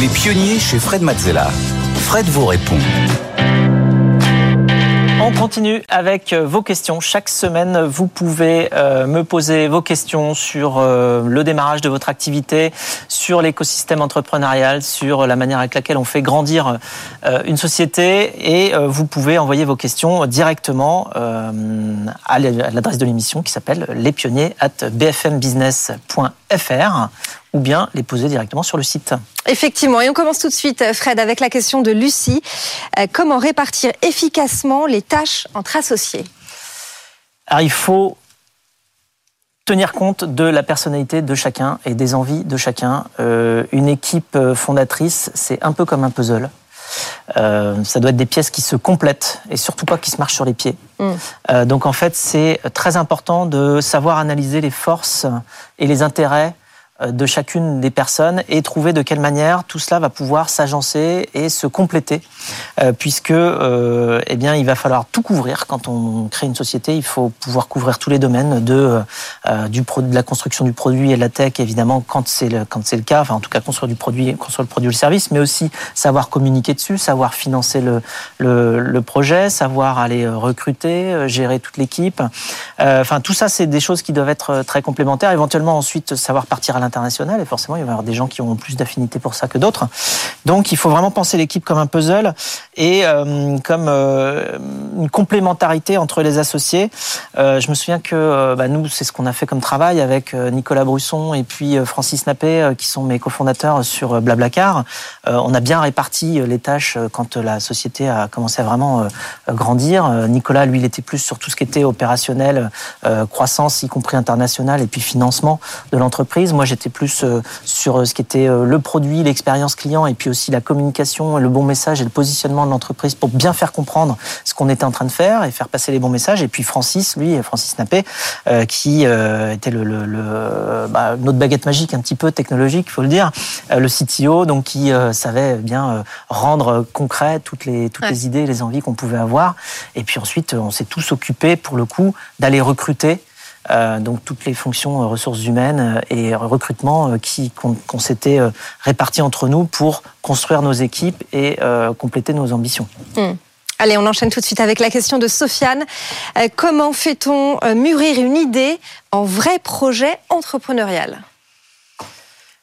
Les pionniers chez Fred Mazzella. Fred vous répond. On continue avec euh, vos questions. Chaque semaine, vous pouvez euh, me poser vos questions sur euh, le démarrage de votre activité, sur l'écosystème entrepreneurial, sur la manière avec laquelle on fait grandir une société. Et vous pouvez envoyer vos questions directement à l'adresse de l'émission qui s'appelle lespionniers at bfmbusiness.fr ou bien les poser directement sur le site. Effectivement, et on commence tout de suite, Fred, avec la question de Lucie. Euh, comment répartir efficacement les tâches entre associés? Alors, il faut tenir compte de la personnalité de chacun et des envies de chacun. Euh, une équipe fondatrice, c'est un peu comme un puzzle. Euh, ça doit être des pièces qui se complètent et surtout pas qui se marchent sur les pieds. Mm. donc en fait, c'est très important de savoir analyser les forces et les intérêts euh, de chacune des personnes et trouver de quelle manière tout cela va pouvoir s'agencer et se compléter, euh, puisque euh, eh bien il va falloir tout couvrir quand on crée une société. Il faut pouvoir couvrir tous les domaines de du de la construction du produit et de la tech évidemment quand c'est le quand c'est le cas. Enfin en tout cas construire du produit, construire le produit ou le service, mais aussi savoir communiquer dessus, savoir financer le le, le projet, savoir aller recruter, gérer toute l'équipe. enfin tout ça c'est des choses qui doivent être très complémentaires. Éventuellement ensuite savoir partir à international et forcément il va y avoir des gens qui ont plus d'affinité pour ça que d'autres. Donc il faut vraiment penser l'équipe comme un puzzle et euh, comme euh, une complémentarité entre les associés. Euh, je me souviens que bah, nous c'est ce qu'on a fait comme travail avec Nicolas Brusson et puis Francis Nappé qui sont mes cofondateurs sur Blablacar. on a bien réparti les tâches quand la société a commencé à vraiment grandir. Nicolas lui il était plus sur tout ce qui était opérationnel, croissance y compris internationale et puis financement de l'entreprise. Moi j'étais plus euh, sur euh, ce qui était euh, le produit, l'expérience client et puis aussi la communication, le bon message et le positionnement de l'entreprise pour bien faire comprendre ce qu'on était en train de faire et faire passer les bons messages. Et puis Francis, lui, Francis Nappé, qui était le, bah, notre baguette magique un petit peu technologique, il faut le dire, le CTO, donc qui savait bien rendre concret toutes les toutes les idées, les envies qu'on pouvait avoir. Et puis ensuite, on s'est tous occupés pour le coup d'aller recruter donc toutes les fonctions euh, ressources humaines euh, et recrutement qui qu'on s'était répartis entre nous pour construire nos équipes et compléter nos ambitions. Hmm. Allez, on enchaîne tout de suite avec la question de Sofiane. comment fait-on mûrir une idée en vrai projet entrepreneurial?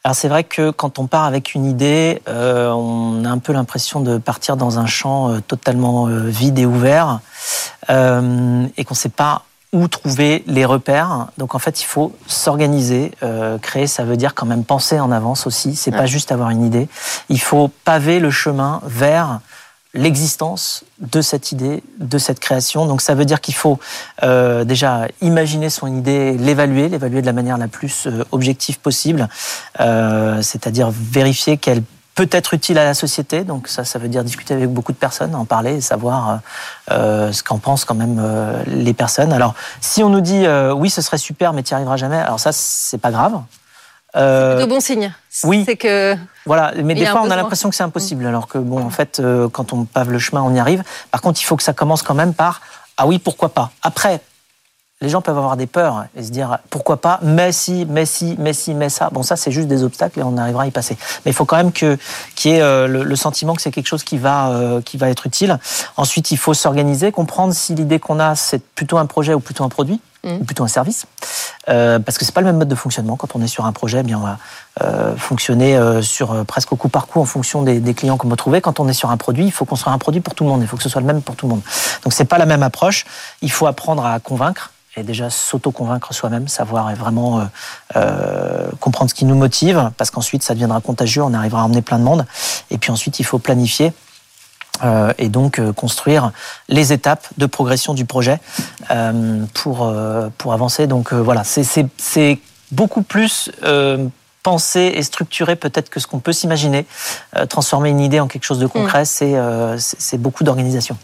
Alors c'est vrai que quand on part avec une idée, on a un peu l'impression de partir dans un champ totalement vide et ouvert et qu'on ne sait pas où trouver les repères. Donc en fait, il faut s'organiser, euh, créer. Ça veut dire quand même penser en avance aussi. C'est pas juste avoir une idée. Il faut paver le chemin vers l'existence de cette idée, de cette création. Donc ça veut dire qu'il faut euh, déjà imaginer son idée, l'évaluer, l'évaluer de la manière la plus euh, objective possible, c'est-à-dire vérifier qu'elle peut être utile à la société. Donc ça, ça veut dire discuter avec beaucoup de personnes, en parler et savoir euh, euh ce qu'en pensent quand même euh, les personnes. Alors, si on nous dit euh, oui, ce serait super, mais tu n'y arriveras jamais, alors ça, c'est pas grave. Euh, de bon signe. Oui. C'est que. Voilà, mais des fois, on a l'impression que c'est impossible, mm. alors que bon, en fait, quand on pave le chemin, on y arrive. Par contre, il faut que ça commence quand même par ah oui, pourquoi pas. Après, les gens peuvent avoir des peurs et se dire pourquoi pas, mais si, mais si, mais si, mais ça. Bon, ça, c'est juste des obstacles et on arrivera à y passer. Mais il faut quand même que qu'il y ait euh, le, sentiment que c'est quelque chose qui va euh, qui va être utile. Ensuite, il faut s'organiser, comprendre si l'idée qu'on a c'est plutôt un projet ou plutôt un produit mmh. ou plutôt un service, euh, parce que c'est pas le même mode de fonctionnement. Quand on est sur un projet, eh bien on va fonctionner sur presque au coup par coup en fonction des, des clients qu'on va trouver. Quand on est sur un produit, il faut construire un produit pour tout le monde. Il faut que ce soit le même pour tout le monde. Donc c'est pas la même approche. Il faut apprendre à convaincre et déjà s'auto-convaincre soi-même, savoir vraiment euh, euh, comprendre ce qui nous motive, parce qu'ensuite ça deviendra contagieux, on arrivera à emmener plein de monde. Et puis ensuite, il faut planifier. Euh, et donc construire les étapes de progression du projet pour, pour avancer. Donc voilà, c'est beaucoup plus pensé et structuré peut-être que ce qu'on peut s'imaginer. Transformer une idée en quelque chose de concret, c'est c'est beaucoup d'organisation.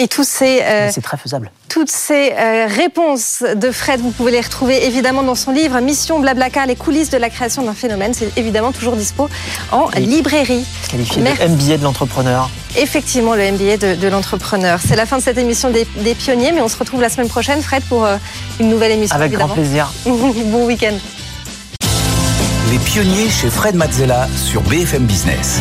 Et tous ces, euh, Mais c'est très faisable. toutes ces euh, réponses de Fred, vous pouvez les retrouver évidemment dans son livre Mission Blablacar, les coulisses de la création d'un phénomène. C'est évidemment toujours dispo en librairie. Qualifié Merci. de MBA de l'entrepreneur. Effectivement, le MBA de, de l'entrepreneur. C'est la fin de cette émission des, des pionniers, mais on se retrouve la semaine prochaine, Fred, pour euh, une nouvelle émission. Avec grand plaisir. bon week-end. Les pionniers chez Fred Mazzella sur BFM Business.